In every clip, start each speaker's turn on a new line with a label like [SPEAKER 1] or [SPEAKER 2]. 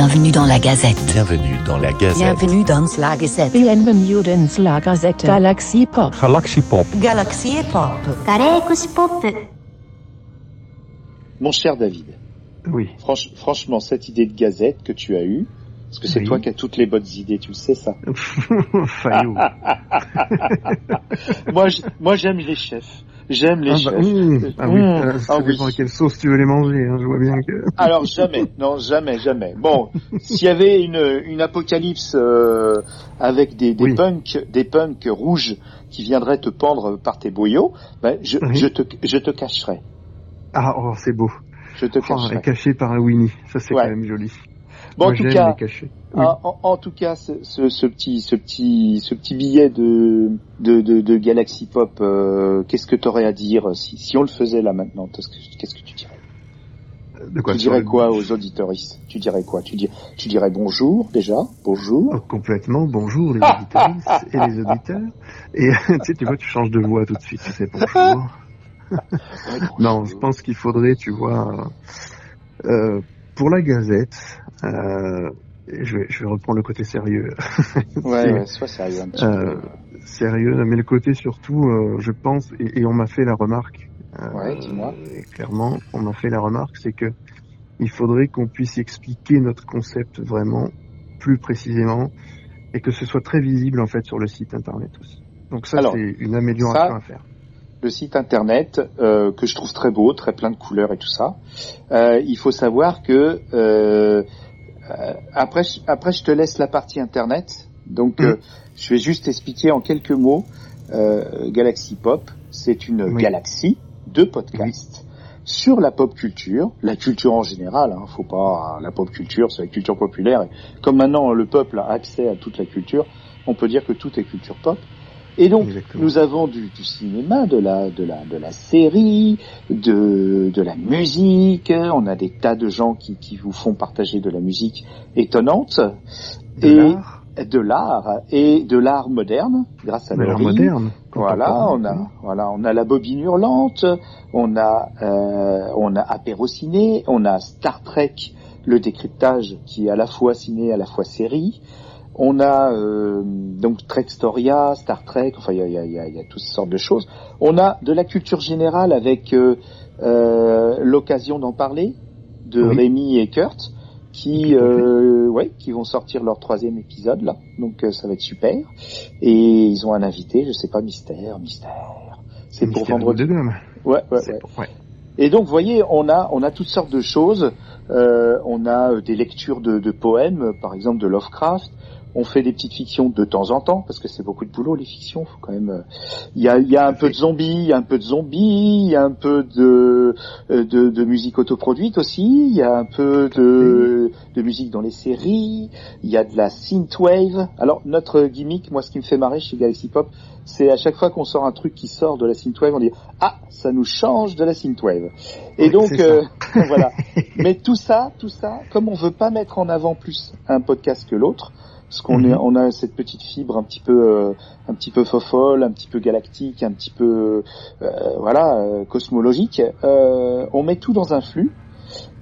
[SPEAKER 1] Bienvenue dans la Gazette.
[SPEAKER 2] Bienvenue dans la Gazette.
[SPEAKER 1] Bienvenue dans la Gazette.
[SPEAKER 3] Bienvenue dans la Gazette. Galaxy Pop.
[SPEAKER 2] Galaxy Pop.
[SPEAKER 1] Galaxy Pop.
[SPEAKER 4] Galaxy Pop.
[SPEAKER 5] Mon cher David.
[SPEAKER 6] Oui.
[SPEAKER 5] Franch, franchement, cette idée de Gazette que tu as eue, parce que c'est
[SPEAKER 6] oui.
[SPEAKER 5] toi qui as toutes les bonnes idées, tu le sais ça. moi, moi j'aime les chefs. J'aime les
[SPEAKER 6] Ah,
[SPEAKER 5] chefs.
[SPEAKER 6] bah, mmh. Ah oui,
[SPEAKER 5] Mmh.
[SPEAKER 6] ça
[SPEAKER 5] Ah
[SPEAKER 6] dépend
[SPEAKER 5] oui.
[SPEAKER 6] à quelle sauce tu veux les manger. hein, Je vois bien que.
[SPEAKER 5] Alors jamais, non jamais, jamais. Bon, s'il y avait une, une apocalypse euh, avec des, des
[SPEAKER 6] Oui.
[SPEAKER 5] punks, des punks rouges qui viendraient te pendre par tes boyaux, ben je,
[SPEAKER 6] Oui.
[SPEAKER 5] je te, je te cacherai.
[SPEAKER 6] Ah, oh, c'est beau.
[SPEAKER 5] Je te
[SPEAKER 6] Oh, elle
[SPEAKER 5] cacherai.
[SPEAKER 6] est cachée par un Winnie. Ça, c'est
[SPEAKER 5] Ouais.
[SPEAKER 6] quand même joli.
[SPEAKER 5] Bon,
[SPEAKER 6] Moi,
[SPEAKER 5] en tout cas.
[SPEAKER 6] Oui.
[SPEAKER 5] En, en- en tout cas, ce, ce, ce petit, ce petit, ce petit billet de de, de, de Galaxy Pop, euh, qu'est-ce que tu aurais à dire si, si on le faisait là maintenant? Qu'est-ce que, tu dirais?
[SPEAKER 6] De quoi
[SPEAKER 5] Tu dirais quoi aux auditeuristes? Tu dirais quoi? Tu, dis, tu dirais bonjour déjà, bonjour?
[SPEAKER 6] Oh, complètement. Bonjour les auditeurs et les auditeurs. Et tu sais, tu vois, tu changes de voix tout de suite. Tu sais, bonjour. Non, je pense qu'il faudrait, tu vois, euh, pour la Gazette, euh, je, vais, je vais reprendre le côté sérieux.
[SPEAKER 5] Ouais, ouais, sois sérieux un petit
[SPEAKER 6] Euh, sérieux, mais le côté surtout, euh, je pense, et, et on m'a fait la remarque.
[SPEAKER 5] Ouais, dis-moi.
[SPEAKER 6] et clairement, on m'a fait la remarque, c'est que il faudrait qu'on puisse expliquer notre concept vraiment plus précisément et que ce soit très visible en fait sur le site internet aussi. Donc ça, c'est une amélioration
[SPEAKER 5] ça,
[SPEAKER 6] à faire.
[SPEAKER 5] Le site internet euh, que je trouve très beau, très plein de couleurs et tout ça. Euh, il faut savoir que euh, euh, après, après je te laisse la partie internet. Donc
[SPEAKER 6] Mm.
[SPEAKER 5] euh, je vais juste expliquer en quelques mots. Euh, Galaxy Pop, c'est une
[SPEAKER 6] Oui.
[SPEAKER 5] galaxie de podcasts sur la pop culture, la culture en général. Hein, faut pas la pop culture, c'est la culture populaire. Et comme maintenant le peuple a accès à toute la culture, on peut dire que tout est culture pop. Et donc
[SPEAKER 6] Exactement.
[SPEAKER 5] nous avons du, du cinéma, de la, de la, de la série, de, de la musique. On a des tas de gens qui, qui vous font partager de la musique étonnante
[SPEAKER 6] De
[SPEAKER 5] et
[SPEAKER 6] l'art,
[SPEAKER 5] de l'art et de l'art moderne grâce à
[SPEAKER 6] l'art moderne.
[SPEAKER 5] Voilà, on a, voilà, on a la bobine hurlante, on a, euh, on a apéro ciné, on a Star Trek, le décryptage qui est à la fois ciné, à la fois série. On a euh, donc Trek Storia, Star Trek, enfin il y a, y, a, y, a, y a toutes sortes de choses. On a de la culture générale avec euh, euh, l'occasion d'en parler de
[SPEAKER 6] Oui.
[SPEAKER 5] Rémi et Kurt qui, euh, ouais, qui vont sortir leur troisième épisode là, donc euh, ça va être super. Et ils ont un invité, je sais pas, mystère, mystère. C'est pour vendredi.
[SPEAKER 6] de.
[SPEAKER 5] Ouais, ouais, ouais.
[SPEAKER 6] pour- ouais.
[SPEAKER 5] Et donc, vous voyez, on a, on a toutes sortes de choses. Euh, on a euh, des lectures de, de poèmes, par exemple de Lovecraft. On fait des petites fictions de temps en temps, parce que c'est beaucoup de boulot les fictions. Faut quand même. euh, Il y a, il y a un peu de zombies, il y a un peu de zombies, il y a un peu de euh, de, de musique autoproduite aussi. Il y a un peu de de musique dans les séries. Il y a de la synthwave. Alors notre gimmick, moi, ce qui me fait marrer chez Galaxy Pop, c'est à chaque fois qu'on sort un truc qui sort de la synthwave, on dit ah ça nous change de la synthwave. Et
[SPEAKER 6] Oui,
[SPEAKER 5] donc euh, voilà. Mais tout ça, tout ça, comme on veut pas mettre en avant plus un podcast que l'autre, parce qu'on
[SPEAKER 6] Mhm.
[SPEAKER 5] est, on a cette petite fibre un petit peu, euh, un petit peu fofolle, un petit peu galactique, un petit peu, euh, voilà, euh, cosmologique. euh, on met tout dans un flux.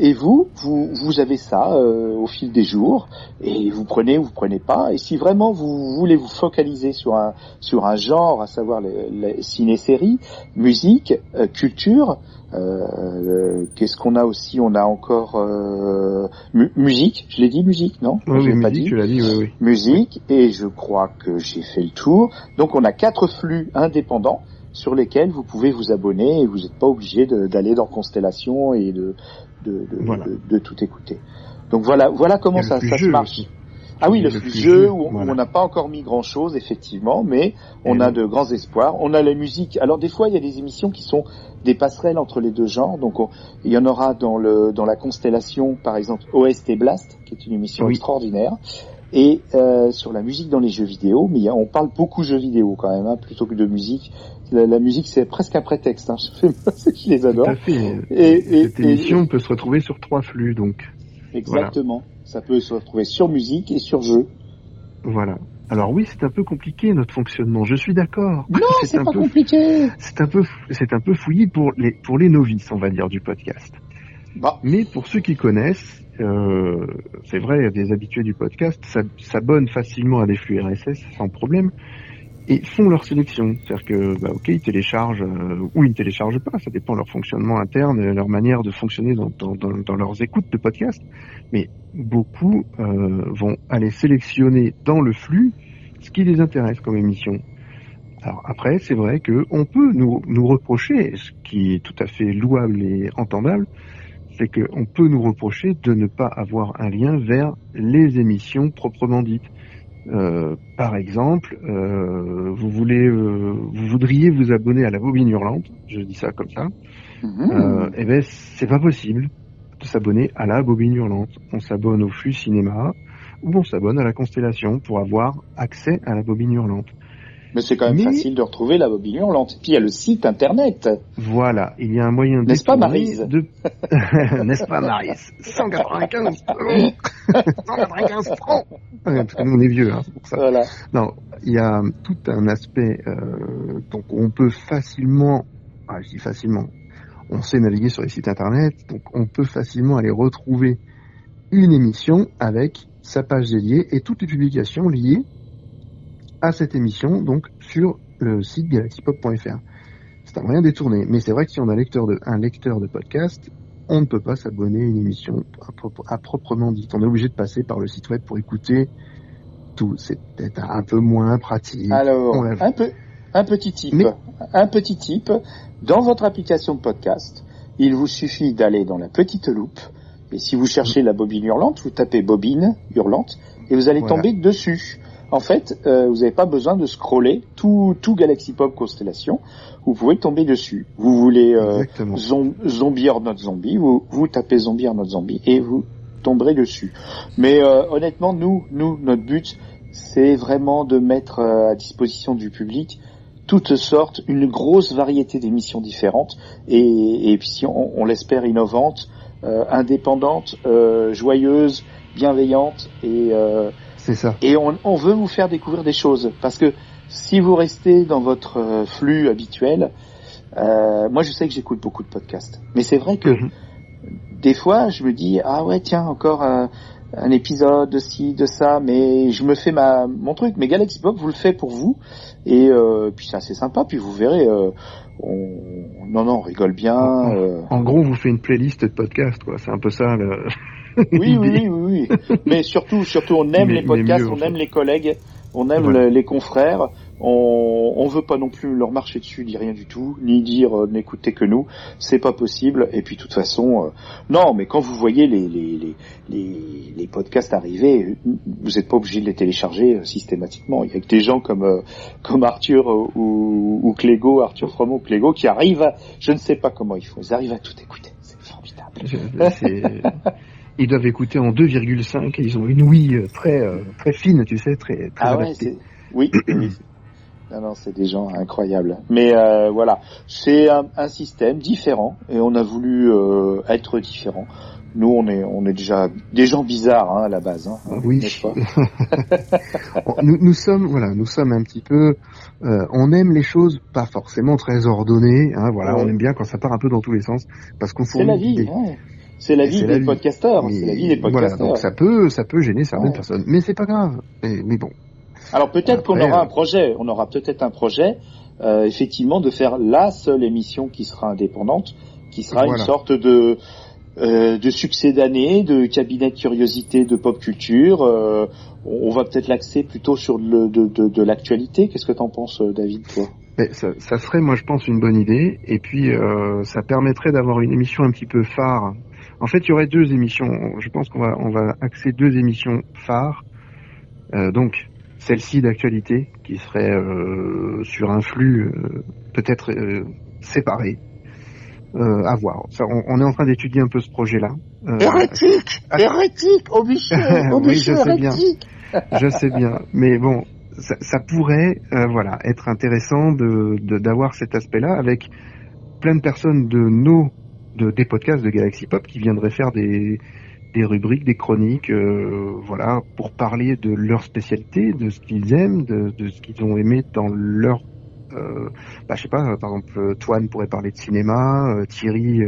[SPEAKER 5] Et vous, vous, vous avez ça euh, au fil des jours, et vous prenez ou vous prenez pas. Et si vraiment vous voulez vous focaliser sur un sur un genre, à savoir les, les ciné-séries, musique, euh, culture, euh, qu'est-ce qu'on a aussi On a encore euh, mu- musique. Je l'ai dit musique, non?
[SPEAKER 6] Oui,
[SPEAKER 5] Je
[SPEAKER 6] oui,
[SPEAKER 5] l'ai pas
[SPEAKER 6] musique,
[SPEAKER 5] dit
[SPEAKER 6] tu l'as dit, oui, oui.
[SPEAKER 5] musique et je crois que j'ai fait le tour. Donc on a quatre flux indépendants sur lesquels vous pouvez vous abonner et vous n'êtes pas obligé d'aller dans Constellation et de de, de,
[SPEAKER 6] Voilà.
[SPEAKER 5] de- de tout écouter. Donc voilà voilà comment ça, ça se marche.
[SPEAKER 6] aussi.
[SPEAKER 5] Ah oui, le jeu où, où
[SPEAKER 6] voilà.
[SPEAKER 5] on n'a pas encore mis grand chose effectivement, mais on
[SPEAKER 6] Et
[SPEAKER 5] a
[SPEAKER 6] oui.
[SPEAKER 5] de grands espoirs. On a la musique. Alors des fois il y a des émissions qui sont des passerelles entre les deux genres. Donc on- il y en aura dans le dans la constellation par exemple OST Blast qui est une émission
[SPEAKER 6] Oui.
[SPEAKER 5] extraordinaire. Et euh, sur la musique dans les jeux vidéo, mais il y a- on parle beaucoup jeux vidéo quand même, hein, plutôt que de musique. La, la musique c'est presque un prétexte. Hein. Je, fais- je les
[SPEAKER 6] Tout
[SPEAKER 5] adore.
[SPEAKER 6] à fait.
[SPEAKER 5] Et, et-
[SPEAKER 6] Cette
[SPEAKER 5] et-
[SPEAKER 6] émission peut se retrouver sur trois flux, donc
[SPEAKER 5] exactement. Ça peut se retrouver sur musique et sur jeu.
[SPEAKER 6] voilà. Alors oui, c'est un peu compliqué notre fonctionnement. Je suis d'accord.
[SPEAKER 5] Non, c'est pas
[SPEAKER 6] peu,
[SPEAKER 5] compliqué.
[SPEAKER 6] c'est un peu, c'est un peu fouillis pour les pour les novices, on va dire, du podcast.
[SPEAKER 5] Bah,
[SPEAKER 6] Mais pour ceux qui connaissent, euh, c'est vrai, des habitués du podcast s'abonnent facilement à des flux RSS sans problème et font leur sélection. C'est-à-dire que, bah, ok, ils téléchargent euh, ou ils ne téléchargent pas, ça dépend de leur fonctionnement interne, leur manière de fonctionner dans, dans, dans, leurs écoutes de podcast. Mais beaucoup euh, vont aller sélectionner dans le flux ce qui les intéresse comme émission. Alors après, c'est vrai que on peut nous, nous reprocher, ce qui est tout à fait louable et entendable, c'est qu'on peut nous reprocher de ne pas avoir un lien vers les émissions proprement dites. Euh, par exemple, euh, vous voulez, euh, vous voudriez vous abonner à la bobine hurlante, je dis ça comme ça, mmh. eh ben c'est pas possible de s'abonner à la bobine hurlante. On s'abonne au flux cinéma ou on s'abonne à la constellation pour avoir accès à la bobine hurlante.
[SPEAKER 5] Mais c'est quand même facile de retrouver la bobine hurlante. Puis il y a le site internet.
[SPEAKER 6] Voilà, il y a un moyen de...
[SPEAKER 5] N'est-ce pas Marise
[SPEAKER 6] de... N'est-ce pas Marise 195 195 francs Parce que nous on est vieux, hein, c'est pour ça. Voilà. Non, il y a tout un aspect, euh, donc on peut facilement, ah je dis facilement, on sait naviguer sur les sites internet, donc on peut facilement aller retrouver une émission avec sa page dédiée et toutes les publications liées à cette émission, donc sur le site galaxypop.fr. C'est un moyen détourné, mais c'est vrai que si on a un lecteur de, un lecteur de podcast, on ne peut pas s'abonner à une émission à, proprement dit. On est obligé de passer par le site web pour écouter tout. C'est peut-être un peu moins pratique.
[SPEAKER 5] Alors, un, peu, un petit type, un petit type. Dans votre application de podcast, il vous suffit d'aller dans la petite loupe. Et si vous cherchez la bobine hurlante, vous tapez bobine hurlante et vous allez tomber dessus en fait, euh, vous n'avez pas besoin de scroller tout, tout Galaxy Pop Constellation. Vous pouvez tomber dessus. Vous voulez euh, Zombie or not Zombie, vous, vous tapez Zombie or not Zombie et vous tomberez dessus. Mais euh, honnêtement, nous, nous, notre but, c'est vraiment de mettre euh, à disposition du public toutes sortes, une grosse variété d'émissions différentes et, et puis si on, on l'espère innovantes, euh, indépendantes, joyeuses, bienveillantes et
[SPEAKER 6] c'est ça.
[SPEAKER 5] Et on, on, veut vous faire découvrir des choses parce que si vous restez dans votre euh, flux habituel, euh, moi je sais que j'écoute beaucoup de podcasts, mais c'est vrai que mhm. des fois je me dis ah ouais tiens encore un, un, épisode de ci de ça, mais je me fais ma mon truc. Mais Galaxy Pop vous le fait pour vous et euh, puis c'est assez sympa. Puis vous verrez. Euh, on... Non, non, on rigole bien.
[SPEAKER 6] En, euh. en, gros, on vous fait une playlist de podcasts, quoi. C'est un peu ça. Le...
[SPEAKER 5] oui, oui, oui, oui, Mais surtout, surtout, on aime les podcasts, on aime les collègues, on aime les confrères. On, on veut pas non plus leur marcher dessus, ni rien du tout, ni dire euh, n'écoutez que nous. C'est pas possible. Et puis, de toute façon, euh, non. Mais quand vous voyez les les, les, les, podcasts arriver, vous n'êtes pas obligé de les télécharger euh, systématiquement. Il y a que des gens comme comme Arthur ou, ou Clégo, Arthur Froment ou Clégo, qui arrivent. À, je ne sais pas comment ils font. Ils arrivent à tout écouter. C'est formidable.
[SPEAKER 6] ils doivent écouter en 2,5 et ils ont une ouïe euh, très euh, très fine, tu sais, très, très
[SPEAKER 5] ah ouais, oui, oui. Non, non, c'est des gens incroyables. Mais euh, voilà, c'est un, un, système différent et on a voulu euh, être différent. Nous, on est, on est déjà des gens bizarres hein, à la base. Hein,
[SPEAKER 6] oui. nous, nous, sommes, voilà, nous sommes un petit peu. Euh, on aime les choses pas forcément très ordonnées. Hein, voilà, on aime bien quand ça part un peu dans tous les sens parce qu'on
[SPEAKER 5] C'est la vie. Ouais. C'est la vie des podcasteurs. C'est la vie des podcasteurs.
[SPEAKER 6] Voilà, donc ça peut, ça peut gêner certaines personnes, mais c'est pas grave. Mais, bon.
[SPEAKER 5] Alors peut-être qu'on aura un projet. On aura peut-être un projet, euh, effectivement, de faire la seule émission qui sera indépendante, qui sera une sorte de euh, de succès d'année, de cabinet de curiosité de pop culture. Euh, on va peut-être l'axer plutôt sur le, de, de, de l'actualité. Qu'est-ce que t'en penses, David, toi?
[SPEAKER 6] Ça, ça, serait, moi, je pense, une bonne idée. Et puis, euh, ça permettrait d'avoir une émission un petit peu phare en fait, il y aurait deux émissions. Je pense qu'on va, on va axer deux émissions phares. Euh, donc, celle-ci d'actualité, qui serait euh, sur un flux euh, peut-être séparé. À voir. Ça, on, est en train d'étudier un peu ce projet-là.
[SPEAKER 5] hérétique Hérétique Au oui, je sais
[SPEAKER 6] bien. je sais bien. Mais bon, ça, ça pourrait voilà, être intéressant de d'avoir cet aspect-là avec plein de personnes de nos de, des podcasts de Galaxy Pop qui viendraient faire des, des rubriques, des chroniques, euh, voilà, pour parler de leur spécialité, de ce qu'ils aiment, de, de ce qu'ils ont aimé dans leur, euh, bah, je sais pas, par exemple, Toine pourrait parler de cinéma, euh, Thierry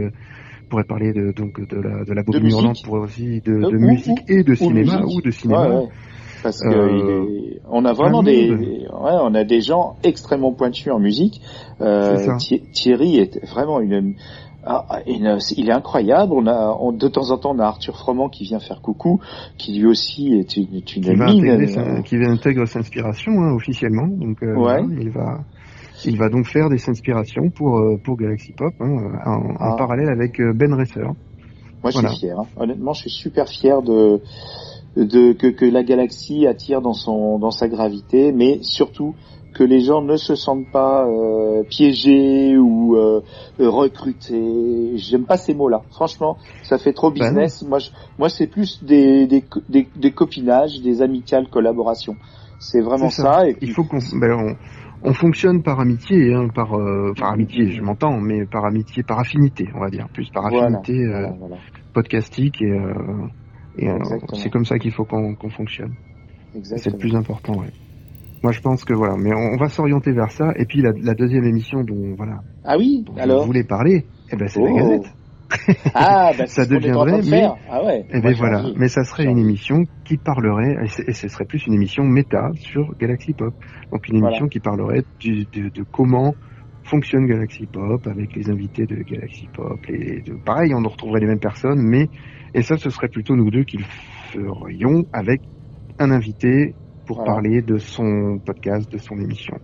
[SPEAKER 6] pourrait parler de donc de la de la bobine hurlante, pour aussi de, de musique et de cinéma ou, de cinéma.
[SPEAKER 5] Parce que on a vraiment des, ouais, on a des gens extrêmement pointus en musique. Euh, Thierry est vraiment une, ah, il est incroyable. On a, de temps en temps, on a Arthur Froment qui vient faire coucou, qui lui aussi est une, une qui
[SPEAKER 6] mine. Euh, qui intègre sa inspiration hein, officiellement. Donc, euh, ouais. il va, il va donc faire des inspirations pour euh, pour Galaxy Pop hein, en, en, ah. parallèle avec Ben Resser.
[SPEAKER 5] Moi, je suis fier. Hein. Honnêtement, je suis super fier de de que, que la galaxie attire dans son dans sa gravité, mais surtout que les gens ne se sentent pas euh, piégés ou euh, recrutés. J'aime pas ces mots-là. Franchement, ça fait trop ben business. moi, je, moi, c'est plus des, des, des, des, copinages, des amicales collaborations. C'est vraiment ça. Et
[SPEAKER 6] Il faut qu'on ben, on, on, fonctionne par amitié, hein, par euh, par amitié, je m'entends, mais par amitié, par affinité, on va dire, plus par affinité euh, podcastique et, euh, et c'est comme ça qu'il faut qu'on fonctionne. C'est le plus important, ouais. Moi, je pense que voilà, mais on, va s'orienter vers ça. Et puis la, la, deuxième émission dont voilà,
[SPEAKER 5] ah oui, alors
[SPEAKER 6] je voulais parler, eh ben c'est la oh. Gazette.
[SPEAKER 5] ah, bah,
[SPEAKER 6] ça deviendrait, mais ah ouais. Eh ben voilà, mais ça serait une émission qui parlerait, et, ce serait plus une émission méta sur Galaxy Pop. Donc une émission qui parlerait du, de, de, comment fonctionne Galaxy Pop avec les invités de Galaxy Pop. Et de, pareil, on retrouverait les mêmes personnes, mais et ça, ce serait plutôt nous deux qui le ferions avec un invité pour parler de son podcast, de son émission.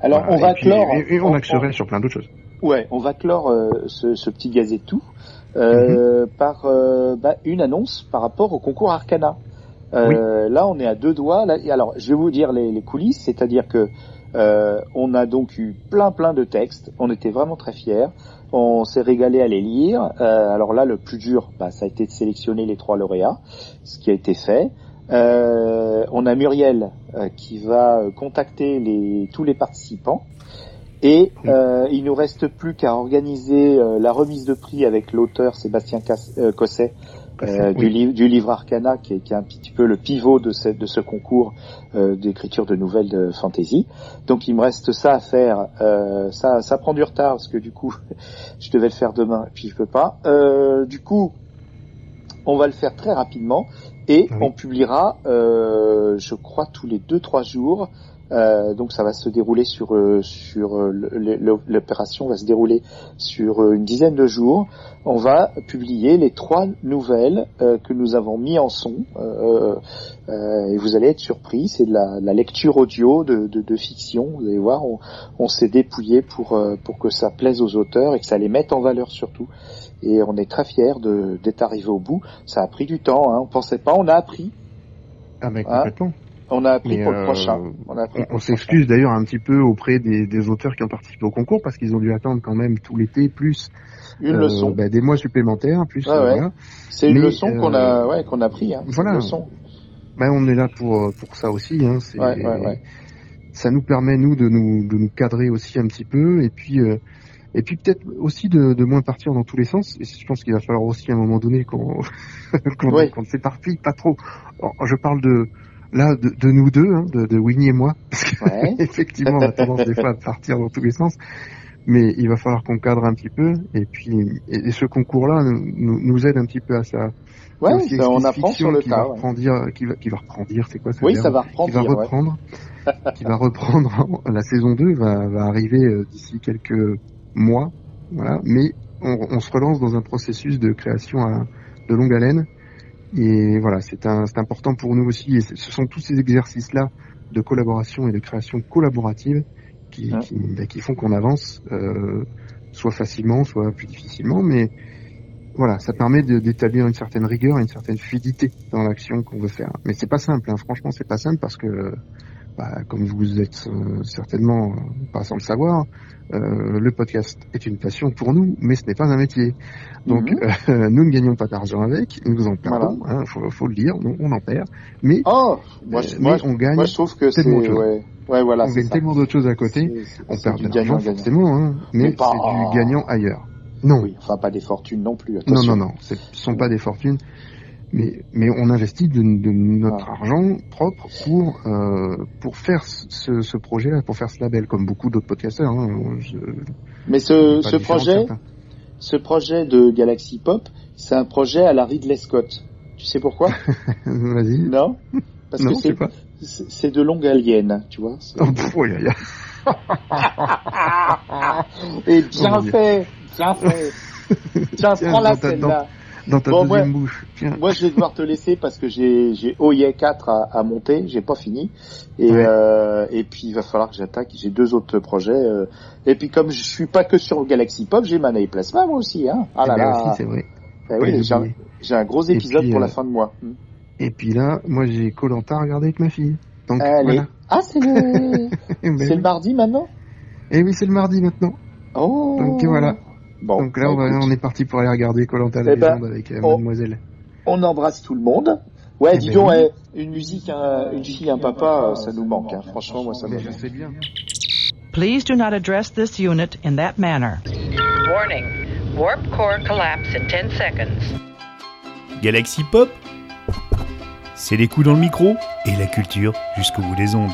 [SPEAKER 5] Alors on va clore.
[SPEAKER 6] Et, on axerait sur plein d'autres choses.
[SPEAKER 5] Ouais, on va clore euh, ce, ce, petit gazettou euh, mhm. par euh, bah, une annonce par rapport au concours Arcana. Là, on est à deux doigts. Là, alors, je vais vous dire les, les coulisses, c'est-à-dire que on a donc eu plein plein de textes. On était vraiment très fiers. On s'est régalé à les lire. alors là, le plus dur, bah, ça a été de sélectionner les trois lauréats, ce qui a été fait. Euh, on a Muriel euh, qui va contacter les, tous les participants. Et euh, il nous reste plus qu'à organiser euh, la remise de prix avec l'auteur Sébastien Cosset du, livre Arcana, qui est, qui est, un petit peu le pivot de ce, de ce concours d'écriture de nouvelles de fantasy. Donc il me reste ça à faire. ça, ça prend du retard parce que du coup, je devais le faire demain et puis je peux pas. du coup, on va le faire très rapidement. Et on publiera, euh, je crois, tous les deux trois jours. Euh, donc ça va se dérouler sur euh, sur l'opération va se dérouler sur une dizaine de jours. On va publier les trois nouvelles que nous avons mis en son et vous allez être surpris. C'est de la, la, lecture audio de, de, de, fiction. Vous allez voir, on, on s'est dépouillé pour pour que ça plaise aux auteurs et que ça les mette en valeur surtout et on est très fiers d'être arrivé au bout. Ça a pris du temps, hein. on pensait pas, on a appris.
[SPEAKER 6] Ah mais hein?
[SPEAKER 5] On a appris pour le euh, prochain.
[SPEAKER 6] On, s'excuse d'ailleurs un petit peu auprès des, des, auteurs qui ont participé au concours parce qu'ils ont dû attendre quand même tout l'été plus
[SPEAKER 5] une euh, leçon,
[SPEAKER 6] bah, des mois supplémentaires plus.
[SPEAKER 5] Euh, C'est une leçon qu'on a, ouais, qu'on a pris. Hein.
[SPEAKER 6] Voilà.
[SPEAKER 5] Leçon.
[SPEAKER 6] Bah, on est là pour pour ça aussi. Hein. Ça nous permet nous de nous de nous cadrer aussi un petit peu et puis et puis peut-être aussi de, de, moins partir dans tous les sens. Et je pense qu'il va falloir aussi à un moment donné qu'on qu'on s'éparpille pas trop. je parle de là de, de nous deux, hein, de, de, Winnie et moi, parce effectivement on a tendance des fois à partir dans tous les sens. Mais il va falloir qu'on cadre un petit peu. Et puis et, ce concours-là nous, nous, aide un petit peu à ça.
[SPEAKER 5] Ouais, on apprend sur le
[SPEAKER 6] qui
[SPEAKER 5] tas.
[SPEAKER 6] Va reprendre, qui va qui va reprendre, c'est quoi ça
[SPEAKER 5] Oui, ça va reprendre.
[SPEAKER 6] Qui va reprendre. qui va reprendre. La saison 2 va, va arriver euh, d'ici quelques mois, voilà. Mais on, on, se relance dans un processus de création à, de longue haleine. Et voilà, c'est important pour nous aussi. Et ce sont tous ces exercices-là de collaboration et de création collaborative qui, qui, bah, qui font qu'on avance, euh, soit facilement, soit plus difficilement. Mais voilà, ça permet d'établir une certaine rigueur, une certaine fluidité dans l'action qu'on veut faire. Mais c'est pas simple, hein. franchement, c'est pas simple parce que, bah, comme vous êtes euh, certainement pas sans le savoir, euh, le podcast est une passion pour nous, mais ce n'est pas un métier. Donc, mhm. euh, nous ne gagnons pas d'argent avec, nous en perdons, voilà. hein, faut, faut, le dire, on, on en perd. Mais,
[SPEAKER 5] oh, moi,
[SPEAKER 6] euh, mais on gagne
[SPEAKER 5] moi, je trouve que
[SPEAKER 6] tellement
[SPEAKER 5] Ouais. Ouais, voilà,
[SPEAKER 6] on gagne ça. tellement d'autres choses à côté, on perd de l'argent forcément, hein, mais, c'est du gagnant ailleurs. Non.
[SPEAKER 5] Oui, enfin pas des fortunes non plus.
[SPEAKER 6] Attention. Non, non, non, ce sont pas des fortunes mais, mais on investit de, de notre ah. argent propre pour euh, pour faire ce, ce projet-là, pour faire ce label, comme beaucoup d'autres podcasteurs. Hein.
[SPEAKER 5] mais ce, ce projet, ce projet de Galaxy Pop, c'est un projet à la Ridley Scott. Tu sais pourquoi?
[SPEAKER 6] Vas-y.
[SPEAKER 5] Non? Parce
[SPEAKER 6] Non,
[SPEAKER 5] que c'est de longue alien, tu vois.
[SPEAKER 6] Oh, pff, ya, ya.
[SPEAKER 5] Et bien
[SPEAKER 6] Oh,
[SPEAKER 5] fait, bien fait. Tiens,
[SPEAKER 6] Tiens,
[SPEAKER 5] prends la
[SPEAKER 6] ta-
[SPEAKER 5] celle-là.
[SPEAKER 6] Dans ta
[SPEAKER 5] Bon,
[SPEAKER 6] deuxième
[SPEAKER 5] moi-
[SPEAKER 6] bouche. Tiens.
[SPEAKER 5] Moi, je vais devoir te laisser parce que j'ai OIE 4 à, à monter, j'ai pas fini. Et
[SPEAKER 6] Ouais.
[SPEAKER 5] euh, et puis il va falloir que j'attaque. J'ai deux autres projets. euh, et puis comme je suis pas que sur Galaxy Pop, j'ai Mana et Plasma moi aussi. Hein. Ah
[SPEAKER 6] Eh
[SPEAKER 5] là
[SPEAKER 6] ben
[SPEAKER 5] là.
[SPEAKER 6] c'est vrai.
[SPEAKER 5] Eh oui, j'ai un, gros épisode
[SPEAKER 6] puis,
[SPEAKER 5] pour la
[SPEAKER 6] euh,
[SPEAKER 5] fin de mois. Hmm.
[SPEAKER 6] Et puis là, moi j'ai Colanta à regarder avec ma fille. Donc
[SPEAKER 5] Allez.
[SPEAKER 6] voilà.
[SPEAKER 5] Ah c'est le
[SPEAKER 6] Eh ben oui.
[SPEAKER 5] le mardi maintenant?
[SPEAKER 6] Eh oui, c'est le mardi maintenant.
[SPEAKER 5] Oh.
[SPEAKER 6] Donc voilà.
[SPEAKER 5] Bon.
[SPEAKER 6] Donc là, on,
[SPEAKER 5] bah,
[SPEAKER 6] va- on est parti pour aller regarder Colanta la
[SPEAKER 5] Eh ben,
[SPEAKER 6] légende avec euh,
[SPEAKER 5] on-
[SPEAKER 6] Mademoiselle.
[SPEAKER 5] on embrasse tout le monde. Ouais,
[SPEAKER 6] Eh
[SPEAKER 5] dis
[SPEAKER 6] ben
[SPEAKER 5] donc,
[SPEAKER 6] oui.
[SPEAKER 5] eh, une musique, un- une fille, un papa, euh, ça nous manque. Hein. Franchement, moi, ça me
[SPEAKER 6] Mais je sais bien.
[SPEAKER 2] Please do not address this unit in that manner.
[SPEAKER 4] Warning. Warp core collapse in 10 seconds.
[SPEAKER 7] Galaxy Pop C'est les coups dans le micro et la culture jusqu'au bout des ondes.